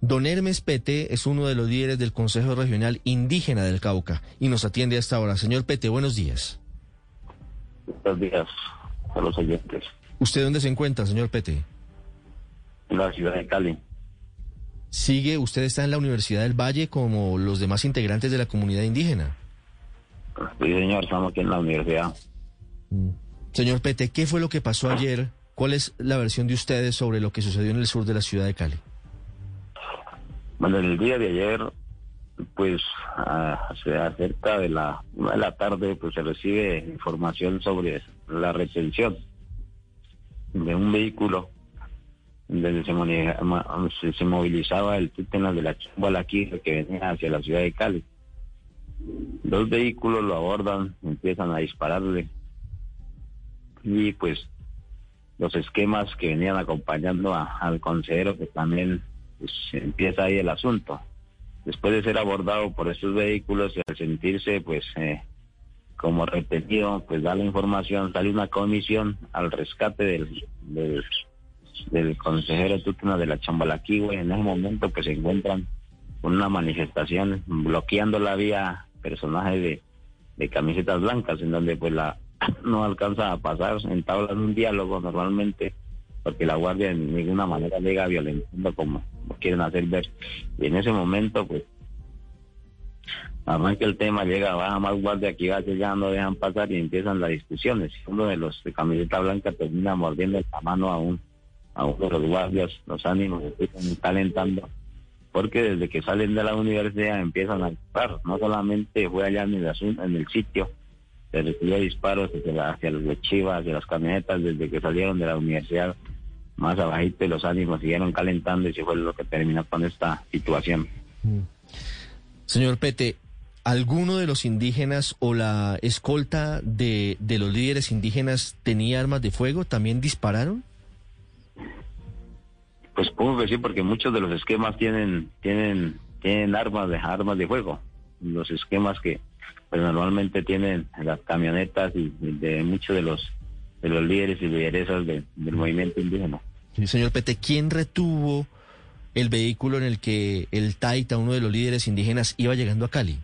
Don Hermes Pete es uno de los líderes del Consejo Regional Indígena del Cauca y nos atiende a esta hora. Señor Pete, buenos días. Buenos días a los oyentes. ¿Usted dónde se encuentra, señor Pete? En la ciudad de Cali. ¿Sigue, usted está en la Universidad del Valle como los demás integrantes de la comunidad indígena? Sí, señor, estamos aquí en la universidad. Mm. Señor Pete, ¿qué fue lo que pasó ayer? ¿Cuál es la versión de ustedes sobre lo que sucedió en el sur de la ciudad de Cali? Bueno, el día de ayer, pues cerca de la de la tarde, pues se recibe información sobre la retención de un vehículo donde se, se, movilizaba el túnel de la Chumbaquí que venía hacia la ciudad de Cali. Dos vehículos lo abordan, empiezan a dispararle y pues los esquemas que venían acompañando al consejero que también pues, empieza ahí el asunto. Después de ser abordado por estos vehículos y al sentirse pues eh, como retenido, pues da la información, sale una comisión al rescate del, del, consejero Tutuna de la Chambalaquí, En ese momento pues se encuentran con una manifestación bloqueando la vía personaje de, de camisetas blancas, en donde pues la no alcanza a pasar, entablan un diálogo normalmente, porque la guardia en ninguna manera llega violentando como quieren hacer ver. Y en ese momento, pues, además que el tema llega, baja más guardia aquí va ya no dejan pasar y empiezan las discusiones. Uno de los de camiseta blanca termina mordiendo la mano a un a uno de los guardias, los ánimos empiezan calentando, porque desde que salen de la universidad empiezan a disparar. No solamente fue allá en el, en el sitio, se recibió disparos hacia, los chivas, hacia las camionetas, desde que salieron de la universidad más abajito y los ánimos siguieron calentando y se fue lo que terminó con esta situación. Mm. Señor Pete, ¿alguno de los indígenas o la escolta de, de los líderes indígenas tenía armas de fuego? ¿También dispararon? Pues puedo decir porque muchos de los esquemas tienen tienen tienen armas de armas de fuego. Los esquemas que pues, normalmente tienen las camionetas y de muchos de los de los líderes y lideresas del movimiento indígena. Sí, señor Pete, ¿quién retuvo el vehículo en el que el Taita, uno de los líderes indígenas, iba llegando a Cali?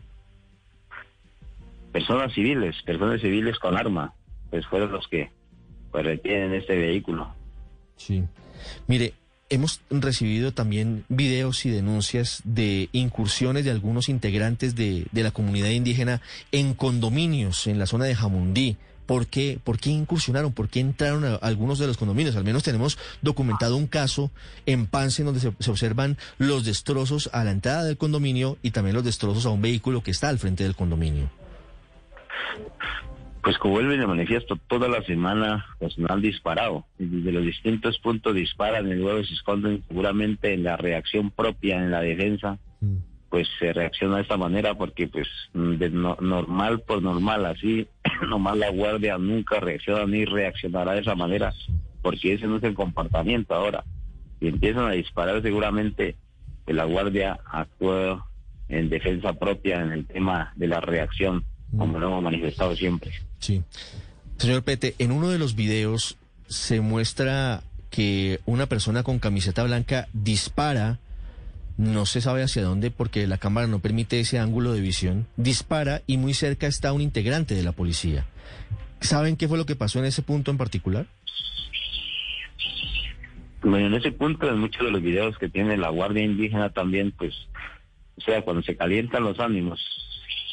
Personas civiles, personas civiles con arma, pues fueron los que pues, retienen este vehículo. Sí. Mire, hemos recibido también videos y denuncias de incursiones de algunos integrantes de, de la comunidad indígena en condominios en la zona de Jamundí ¿Por qué, ¿Por qué incursionaron? ¿Por qué entraron a algunos de los condominios? Al menos tenemos documentado un caso en Pance donde se, observan los destrozos a la entrada del condominio y también los destrozos a un vehículo que está al frente del condominio. Pues como vuelve de manifiesto, toda la semana personal han disparado. Desde los distintos puntos disparan y luego se esconden seguramente en la reacción propia, en la defensa. Mm pues se reacciona de esta manera porque pues de normal por normal así nomás la guardia nunca reacciona ni reaccionará de esa manera porque ese no es el comportamiento ahora. Y empiezan a disparar seguramente que la guardia actúa en defensa propia en el tema de la reacción como lo hemos manifestado siempre. Sí. Señor Pete en uno de los videos se muestra que una persona con camiseta blanca dispara no se sabe hacia dónde porque la cámara no permite ese ángulo de visión, dispara y muy cerca está un integrante de la policía. ¿Saben qué fue lo que pasó en ese punto en particular? Bueno, en ese punto, en muchos de los videos que tiene la Guardia Indígena también, pues, o sea, cuando se calientan los ánimos,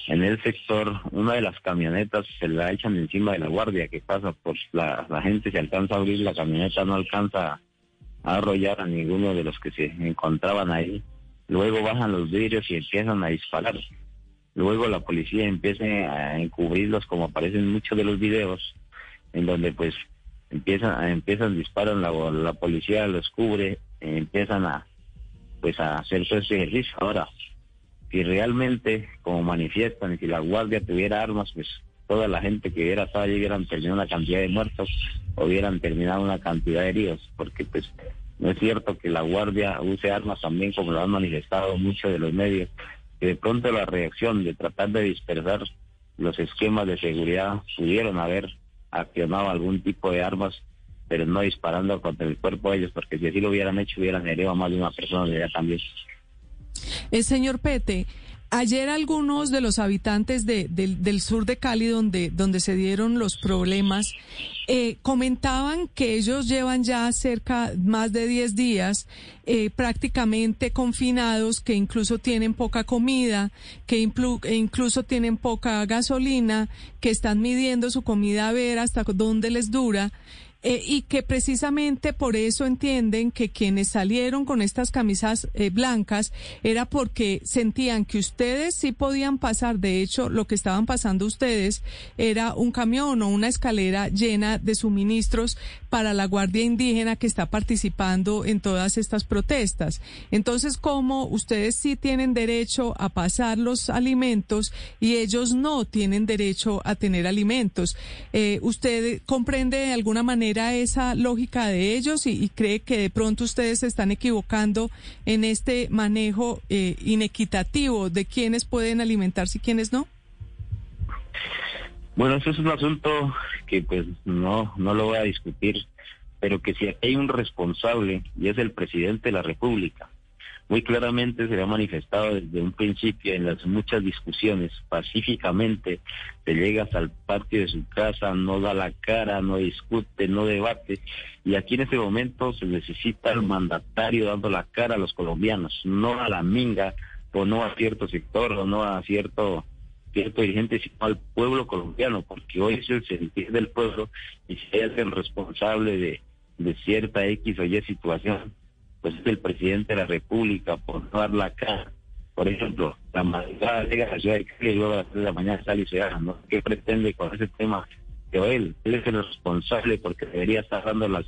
en el sector, una de las camionetas se la echan encima de la guardia que pasa por la, la gente, se alcanza a abrir la camioneta, no alcanza a arrollar a ninguno de los que se encontraban ahí Luego bajan los vidrios y empiezan a disparar. Luego la policía empieza a encubrirlos como aparecen muchos de los videos, en donde pues empiezan, empiezan disparan, la, policía los cubre, empiezan a pues a hacer ese ejercicio. Ahora, si realmente, como manifiestan, y si la guardia tuviera armas, pues toda la gente que hubiera estado allí hubieran terminado una cantidad de muertos, hubieran terminado una cantidad de heridos, porque pues no es cierto que la Guardia use armas también, como lo han manifestado muchos de los medios, que de pronto la reacción de tratar de dispersar los esquemas de seguridad pudieron haber accionado algún tipo de armas pero no disparando contra el cuerpo de ellos, porque si así lo hubieran hecho, hubieran herido a más de una persona de allá también. El señor Pete, Ayer algunos de los habitantes de, del sur de Cali, donde, donde se dieron los problemas, eh, comentaban que ellos llevan ya cerca más de 10 días eh, prácticamente confinados, que incluso tienen poca comida, que incluso tienen poca gasolina, que están midiendo su comida a ver hasta dónde les dura. Eh, y que precisamente por eso entienden que quienes salieron con estas camisas eh, blancas era porque sentían que ustedes sí podían pasar. De hecho, lo que estaban pasando ustedes era un camión o una escalera llena de suministros para la Guardia Indígena que está participando en todas estas protestas. Entonces, ¿cómo ustedes sí tienen derecho a pasar los alimentos y ellos no tienen derecho a tener alimentos? Eh, ¿Usted comprende de alguna manera esa lógica de ellos y, cree que de pronto ustedes se están equivocando en este manejo eh, inequitativo de quiénes pueden alimentarse y quiénes no? Bueno, eso es un asunto que pues no, no lo voy a discutir, pero que si hay un responsable y es el presidente de la República, muy claramente se ha manifestado desde un principio en las muchas discusiones, pacíficamente, te llegas al patio de su casa, no da la cara, no discute, no debate, y aquí en este momento se necesita el mandatario dando la cara a los colombianos, no a la minga, o no a cierto sector, o no a cierto cierto dirigente, sino al pueblo colombiano, porque hoy es el sentir del pueblo y es el responsable de, de cierta X o Y situación, pues es el presidente de la República por no dar la cara. Por ejemplo, la madrugada llega a la ciudad de Cali y luego a las 3 de la mañana sale y se haga, ¿no? ¿Qué pretende con ese tema? Que él, él es el responsable porque debería estar dando las,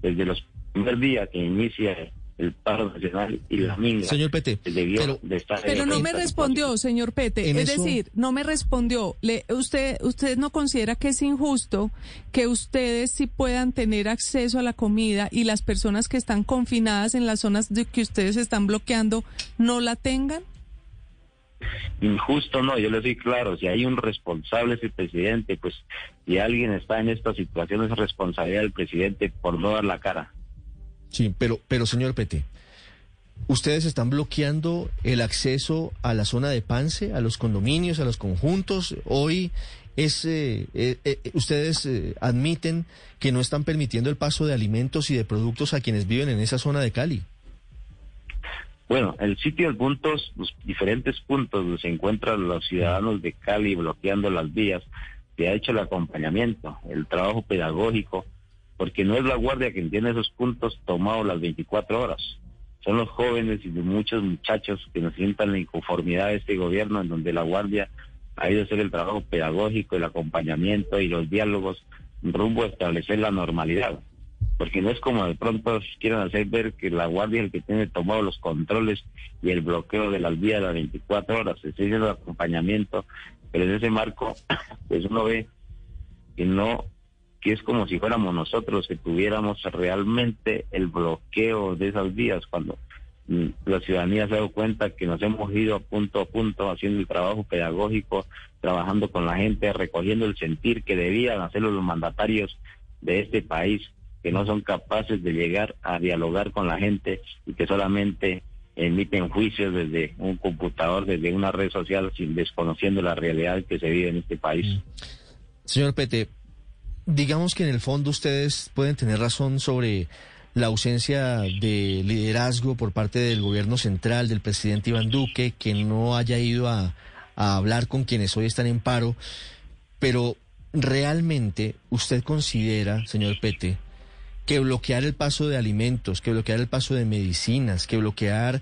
desde los primer días que inicia el paro nacional y la minga. Señor Pete, pero, pero no me respondió, señor Pete. Es decir, no me respondió. Le, usted, ¿Usted no considera que es injusto que ustedes sí puedan tener acceso a la comida y las personas que están confinadas en las zonas de que ustedes están bloqueando no la tengan? Injusto no, yo le doy claro, si hay un responsable es el presidente, pues si alguien está en esta situación es responsabilidad del presidente por no dar la cara. Sí, pero, pero señor Pete, ¿ustedes están bloqueando el acceso a la zona de Pance, a los condominios, a los conjuntos? Hoy es, eh, eh, eh, ustedes admiten que no están permitiendo el paso de alimentos y de productos a quienes viven en esa zona de Cali. Bueno, el sitio de puntos, los diferentes puntos donde se encuentran los ciudadanos de Cali bloqueando las vías, se ha hecho el acompañamiento, el trabajo pedagógico, porque no es la guardia quien tiene esos puntos tomados las 24 horas. Son los jóvenes y muchos muchachos que nos sientan la inconformidad de este gobierno en donde la guardia ha ido a hacer el trabajo pedagógico, el acompañamiento y los diálogos rumbo a establecer la normalidad. Porque no es como de pronto quieran hacer ver que la guardia es el que tiene tomado los controles y el bloqueo de las vías las 24 horas. Se está haciendo acompañamiento, pero en ese marco, pues uno ve que no que es como si fuéramos nosotros que tuviéramos realmente el bloqueo de esas vías cuando mm, la ciudadanía se ha dado cuenta que nos hemos ido punto a punto haciendo el trabajo pedagógico, trabajando con la gente, recogiendo el sentir que debían hacerlo los mandatarios de este país, que no son capaces de llegar a dialogar con la gente y que solamente emiten juicios desde un computador, desde una red social, sin desconociendo la realidad que se vive en este país. Señor Pete, digamos que en el fondo ustedes pueden tener razón sobre la ausencia de liderazgo por parte del gobierno central, del presidente Iván Duque, que no haya ido a, hablar con quienes hoy están en paro, pero realmente usted considera, señor Pete, que bloquear el paso de alimentos, que bloquear el paso de medicinas, que bloquear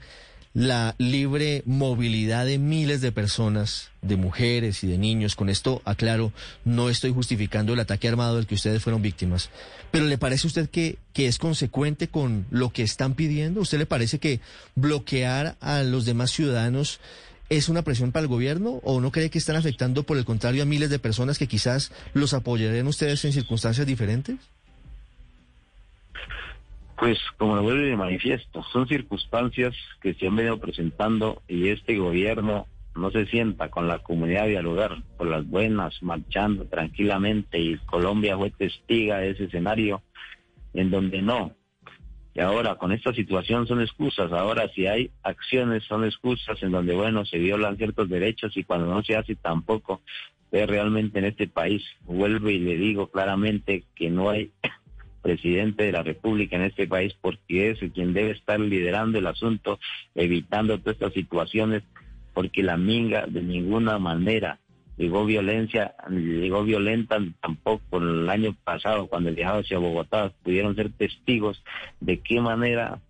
la libre movilidad de miles de personas, de mujeres y de niños. Con esto, aclaro, no estoy justificando el ataque armado del que ustedes fueron víctimas. Pero ¿le parece a usted que, que es consecuente con lo que están pidiendo? ¿Usted le parece que bloquear a los demás ciudadanos es una presión para el gobierno o no cree que están afectando, por el contrario, a miles de personas que quizás los apoyarían ustedes en circunstancias diferentes? Pues como lo vuelvo de manifiesto, son circunstancias que se han venido presentando y este gobierno no se sienta con la comunidad a dialogar por las buenas, marchando tranquilamente y Colombia fue testiga de ese escenario. en donde no. Y ahora con esta situación son excusas, ahora si hay acciones son excusas en donde, bueno, se violan ciertos derechos y cuando no se hace tampoco es realmente en este país. Vuelvo y le digo claramente que no hay presidente de la República en este país porque es quien debe estar liderando el asunto, evitando todas estas situaciones, porque la minga de ninguna manera llegó violencia, llegó violenta tampoco el año pasado cuando viajaba hacia Bogotá, pudieron ser testigos de qué manera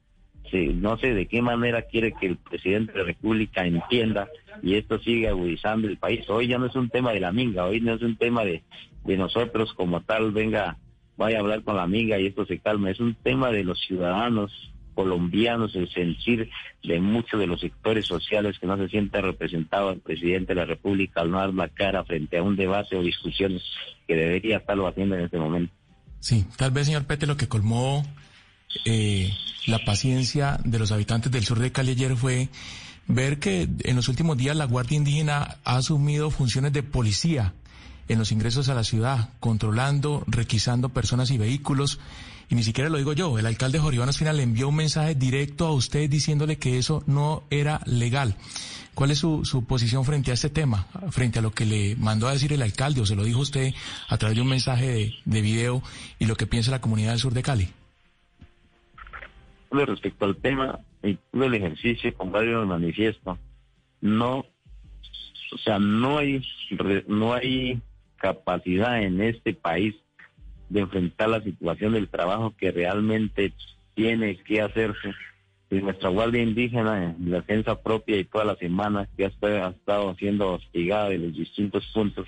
no sé de qué manera quiere que el presidente de la República entienda y esto sigue agudizando el país. Hoy ya no es un tema de la minga, hoy no es un tema de, de nosotros como tal, venga, vaya a hablar con la amiga y esto se calma. Es un tema de los ciudadanos colombianos, el sentir de muchos de los sectores sociales que no se siente representado el presidente de la República al no dar la cara frente a un debate o discusiones que debería estarlo haciendo en este momento. Sí, tal vez, señor Pete, lo que colmó eh, la paciencia de los habitantes del sur de Cali ayer fue ver que en los últimos días la Guardia Indígena ha asumido funciones de policía en los ingresos a la ciudad, controlando, requisando personas y vehículos. Y ni siquiera lo digo yo, el alcalde Joribano Espina le envió un mensaje directo a usted diciéndole que eso no era legal. ¿Cuál es su, su posición frente a este tema, frente a lo que le mandó a decir el alcalde o se lo dijo usted a través de un mensaje de, de video y lo que piensa la comunidad del sur de Cali? Respecto al tema, el ejercicio con varios manifiesto, no, o sea, no hay, no hay capacidad en este país de enfrentar la situación del trabajo que realmente tiene que hacerse. Y nuestra Guardia Indígena, en defensa propia y todas las semanas que ha estado siendo hostigada de los distintos puntos,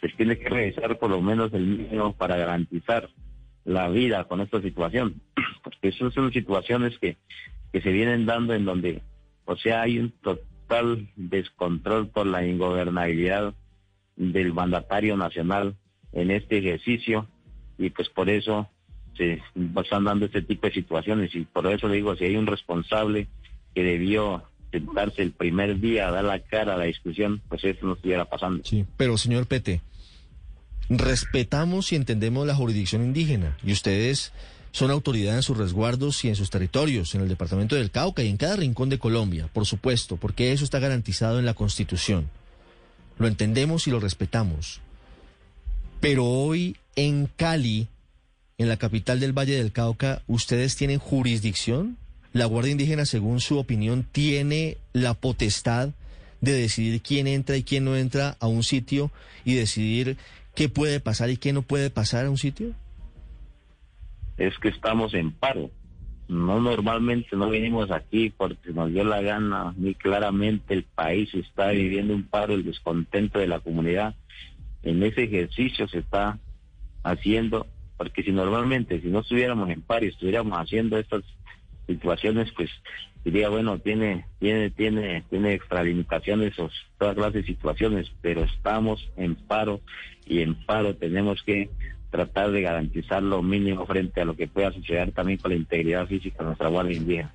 se tiene que realizar por lo menos el mínimo para garantizar la vida con esta situación. Porque esas son situaciones que, que se vienen dando en donde, o sea, hay un total descontrol por la ingobernabilidad del mandatario nacional en este ejercicio y pues por eso se están dando este tipo de situaciones y por eso le digo, si hay un responsable que debió sentarse el primer día a dar la cara a la discusión, pues eso no estuviera pasando. Sí, pero señor Pete, respetamos y entendemos la jurisdicción indígena y ustedes son autoridad en sus resguardos y en sus territorios, en el departamento del Cauca y en cada rincón de Colombia, por supuesto, porque eso está garantizado en la Constitución. Lo entendemos y lo respetamos. Pero hoy en Cali, en la capital del Valle del Cauca, ¿ustedes tienen jurisdicción? ¿La Guardia Indígena, según su opinión, tiene la potestad de decidir quién entra y quién no entra a un sitio y decidir qué puede pasar y qué no puede pasar a un sitio? Es que estamos en paro. No normalmente no venimos aquí porque nos dio la gana, muy claramente el país está viviendo un paro, el descontento de la comunidad. En ese ejercicio se está haciendo, porque si normalmente, si no estuviéramos en paro y estuviéramos haciendo estas situaciones, pues diría, bueno, tiene, tiene, tiene, tiene extralimitaciones o todas clases de situaciones, pero estamos en paro y en paro tenemos que tratar de garantizar lo mínimo frente a lo que pueda suceder también con la integridad física de nuestra Guardia Indígena.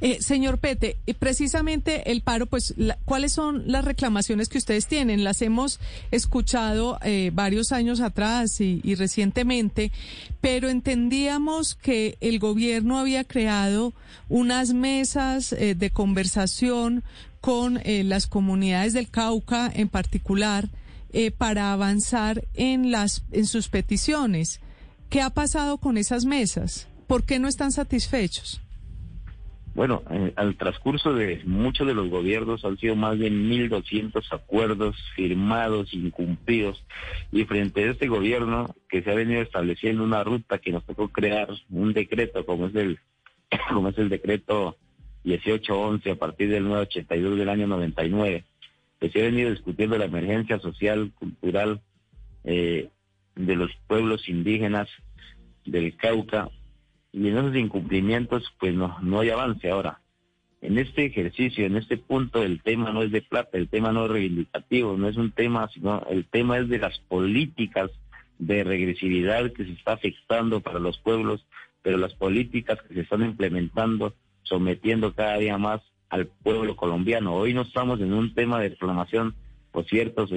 Eh, señor Pete, eh, precisamente el paro, pues, ¿cuáles son las reclamaciones que ustedes tienen? Las hemos escuchado eh, varios años atrás y, y, recientemente, pero entendíamos que el gobierno había creado unas mesas eh, de conversación con eh, las comunidades del Cauca en particular eh, para avanzar en, las, en sus peticiones. ¿Qué ha pasado con esas mesas? ¿Por qué no están satisfechos? Bueno, eh, al transcurso de muchos de los gobiernos han sido más de 1.200 acuerdos firmados, incumplidos, y frente a este gobierno que se ha venido estableciendo una ruta que nos tocó crear un decreto como es el, como es el decreto 1811 a partir del 982 del año 99, que se ha venido discutiendo la emergencia social, cultural eh, de los pueblos indígenas del Cauca, y en esos incumplimientos pues no, no hay avance ahora. En este ejercicio, en este punto, el tema no es de plata, el tema no es reivindicativo, no es un tema, sino el tema es de las políticas de regresividad que se está afectando para los pueblos, pero las políticas que se están implementando, sometiendo cada día más al pueblo colombiano. Hoy no estamos en un tema de reclamación o ciertos o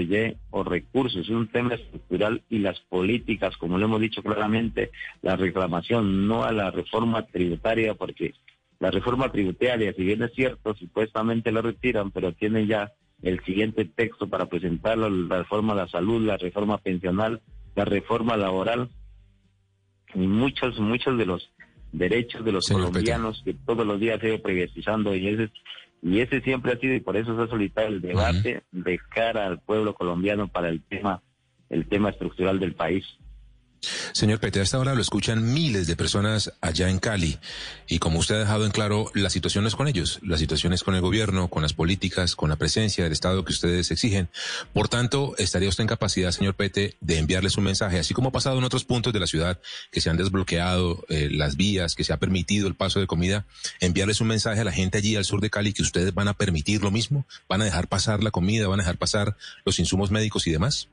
o recursos, es un tema estructural y las políticas, como lo hemos dicho claramente, la reclamación, no a la reforma tributaria, porque la reforma tributaria, si bien es cierto, supuestamente lo retiran, pero tienen ya el siguiente texto para presentarlo, la reforma de la salud, la reforma pensional, la reforma laboral y muchos, muchos de los derechos de los colombianos que todos los días se ido privatizando y ese, y ese siempre ha sido y por eso se ha solicitado el debate de cara al pueblo colombiano para el tema, el tema estructural del país. Señor Pete, a esta hora lo escuchan miles de personas allá en Cali y como usted ha dejado en claro, la situación es con ellos, la situación es con el gobierno, con las políticas, con la presencia del Estado que ustedes exigen. Por tanto, ¿estaría usted en capacidad, señor Pete, de enviarles un mensaje, así como ha pasado en otros puntos de la ciudad que se han desbloqueado eh, las vías, que se ha permitido el paso de comida, enviarles un mensaje a la gente allí al sur de Cali que ustedes van a permitir lo mismo? ¿Van a dejar pasar la comida, van a dejar pasar los insumos médicos y demás?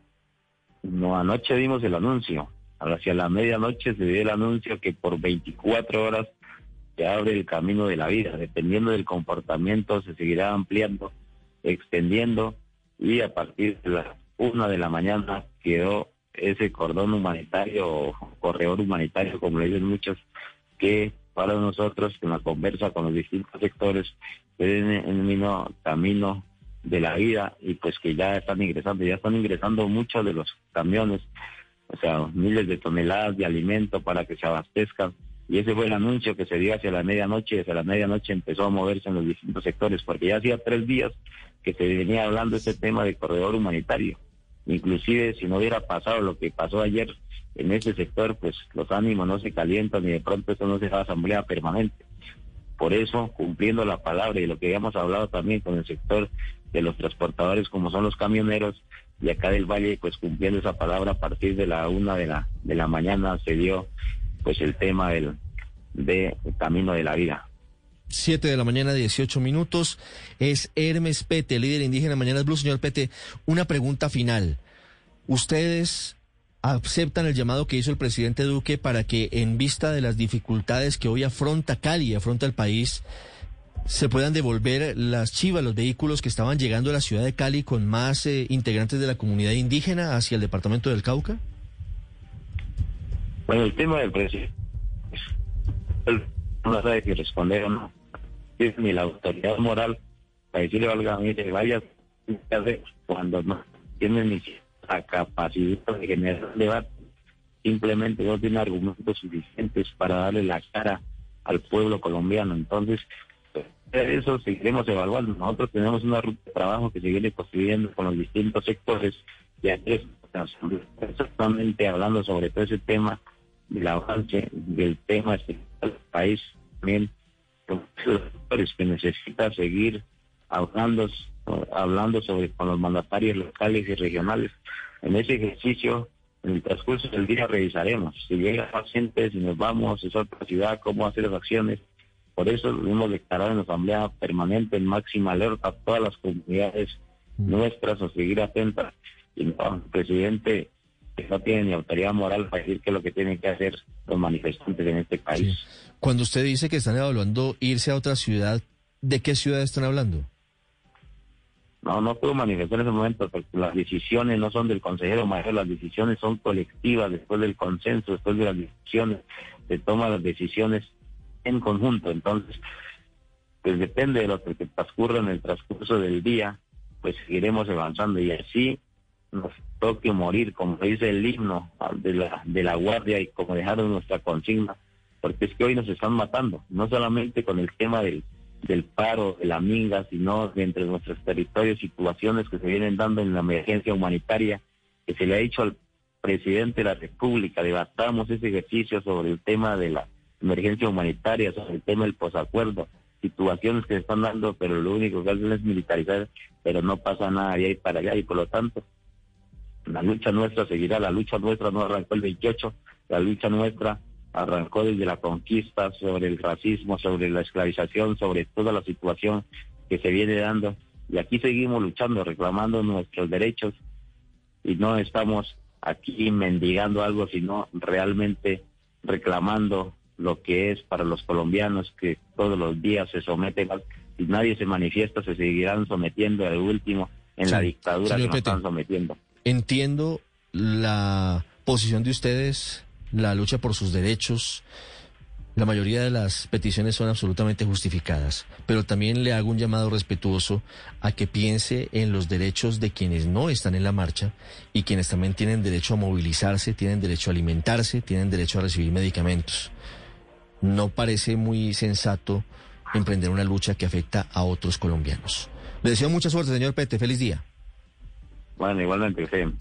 No, anoche dimos el anuncio hacia la medianoche se dio el anuncio que por 24 horas se abre el camino de la vida. Dependiendo del comportamiento se seguirá ampliando, extendiendo y a partir de las una de la mañana quedó ese cordón humanitario o corredor humanitario, como le dicen muchos, que para nosotros en la conversa con los distintos sectores es el mismo camino de la vida y pues que ya están ingresando, ya están ingresando muchos de los camiones o sea, miles de toneladas de alimento para que se abastezcan. Y ese fue el anuncio que se dio hacia la medianoche, y hacia la medianoche empezó a moverse en los distintos sectores, porque ya hacía tres días que se venía hablando este tema de corredor humanitario. Inclusive si no hubiera pasado lo que pasó ayer en ese sector, pues los ánimos no se calientan y de pronto eso no se va asamblea permanente. Por eso, cumpliendo la palabra y lo que habíamos hablado también con el sector de los transportadores como son los camioneros, y acá del Valle, pues cumpliendo esa palabra a partir de la una de la, de la mañana se dio pues el tema del de camino de la vida. Siete de la mañana, 18 minutos. Es Hermes Pete, líder indígena Mañanas Blue. Señor Pete, una pregunta final. ¿Ustedes aceptan el llamado que hizo el presidente Duque para que en vista de las dificultades que hoy afronta Cali, y afronta el país, se puedan devolver las chivas, los vehículos que estaban llegando a la ciudad de Cali con más eh, integrantes de la comunidad indígena hacia el departamento del Cauca? Bueno, el tema del precio, no sabe si responder o no. Ni la autoridad moral para decirle, valga, mire, vaya cuando no tienen ni la capacidad de generar debate, simplemente no tiene argumentos suficientes para darle la cara al pueblo colombiano. Entonces, eso seguiremos evaluando. Nosotros tenemos una ruta de trabajo que se viene construyendo con los distintos sectores y aquí exactamente hablando sobre todo ese tema del avance del tema del país también los que necesita seguir hablando hablando sobre con los mandatarios locales y regionales. En ese ejercicio en el transcurso del día revisaremos. Si llega pacientes si nos vamos a otra ciudad cómo hacer las acciones por eso hemos declarado en la Asamblea Permanente en máxima alerta a todas las comunidades mm. nuestras a seguir atentas. Y el presidente que no tiene ni autoridad moral para decir qué es lo que tienen que hacer los manifestantes en este país. Cuando usted dice que están evaluando irse a otra ciudad, ¿de qué ciudad están hablando? No, no puedo manifestar en ese momento porque las decisiones no son del consejero mayor, las decisiones son colectivas después del consenso, después de las decisiones, se toman las decisiones en conjunto. Entonces, pues depende de lo que transcurra en el transcurso del día, pues seguiremos avanzando y así nos toque morir, como dice el himno de la, de la guardia y como dejaron nuestra consigna, porque es que hoy nos están matando, no solamente con el tema del, del paro, de la minga, sino entre nuestros territorios, situaciones que se vienen dando en la emergencia humanitaria, que se le ha dicho al presidente de la República, debatamos ese ejercicio sobre el tema de la emergencia humanitaria, sobre el tema del posacuerdo, situaciones que se están dando, pero lo único que hacen es militarizar, pero no pasa nada de ahí para allá y por lo tanto la lucha nuestra seguirá, la lucha nuestra no arrancó el 28, la lucha nuestra arrancó desde la conquista sobre el racismo, sobre la esclavización, sobre toda la situación que se viene dando y aquí seguimos luchando, reclamando nuestros derechos y no estamos aquí mendigando algo, sino realmente reclamando lo que es para los colombianos que todos los días se someten, si nadie se manifiesta, se seguirán sometiendo al último en Sí, la dictadura que nos están sometiendo. Entiendo la posición de ustedes, la lucha por sus derechos. La mayoría de las peticiones son absolutamente justificadas, pero también le hago un llamado respetuoso a que piense en los derechos de quienes no están en la marcha y quienes también tienen derecho a movilizarse, tienen derecho a alimentarse, tienen derecho a recibir medicamentos. No parece muy sensato emprender una lucha que afecta a otros colombianos. Le deseo mucha suerte, señor Pete. Feliz día. Bueno, igualmente, sí.